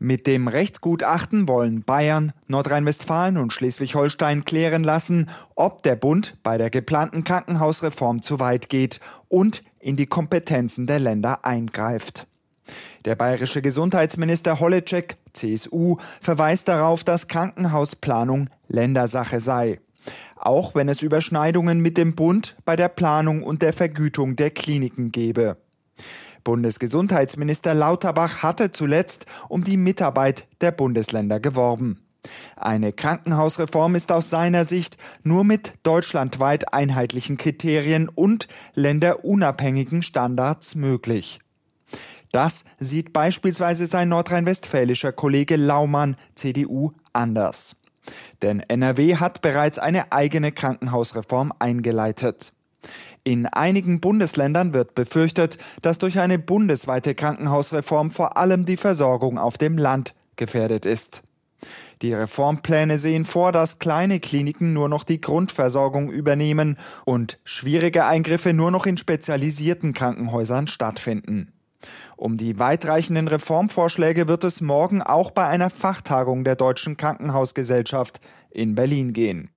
Mit dem Rechtsgutachten wollen Bayern, Nordrhein-Westfalen und Schleswig-Holstein klären lassen, ob der Bund bei der geplanten Krankenhausreform zu weit geht und in die Kompetenzen der Länder eingreift. Der bayerische Gesundheitsminister Holleczek, CSU, verweist darauf, dass Krankenhausplanung Ländersache sei. Auch wenn es Überschneidungen mit dem Bund bei der Planung und der Vergütung der Kliniken gebe. Bundesgesundheitsminister Lauterbach hatte zuletzt um die Mitarbeit der Bundesländer geworben. Eine Krankenhausreform ist aus seiner Sicht nur mit deutschlandweit einheitlichen Kriterien und länderunabhängigen Standards möglich. Das sieht beispielsweise sein nordrhein-westfälischer Kollege Laumann, CDU, anders. Denn NRW hat bereits eine eigene Krankenhausreform eingeleitet. In einigen Bundesländern wird befürchtet, dass durch eine bundesweite Krankenhausreform vor allem die Versorgung auf dem Land gefährdet ist. Die Reformpläne sehen vor, dass kleine Kliniken nur noch die Grundversorgung übernehmen und schwierige Eingriffe nur noch in spezialisierten Krankenhäusern stattfinden. Um die weitreichenden Reformvorschläge wird es morgen auch bei einer Fachtagung der Deutschen Krankenhausgesellschaft in Berlin gehen.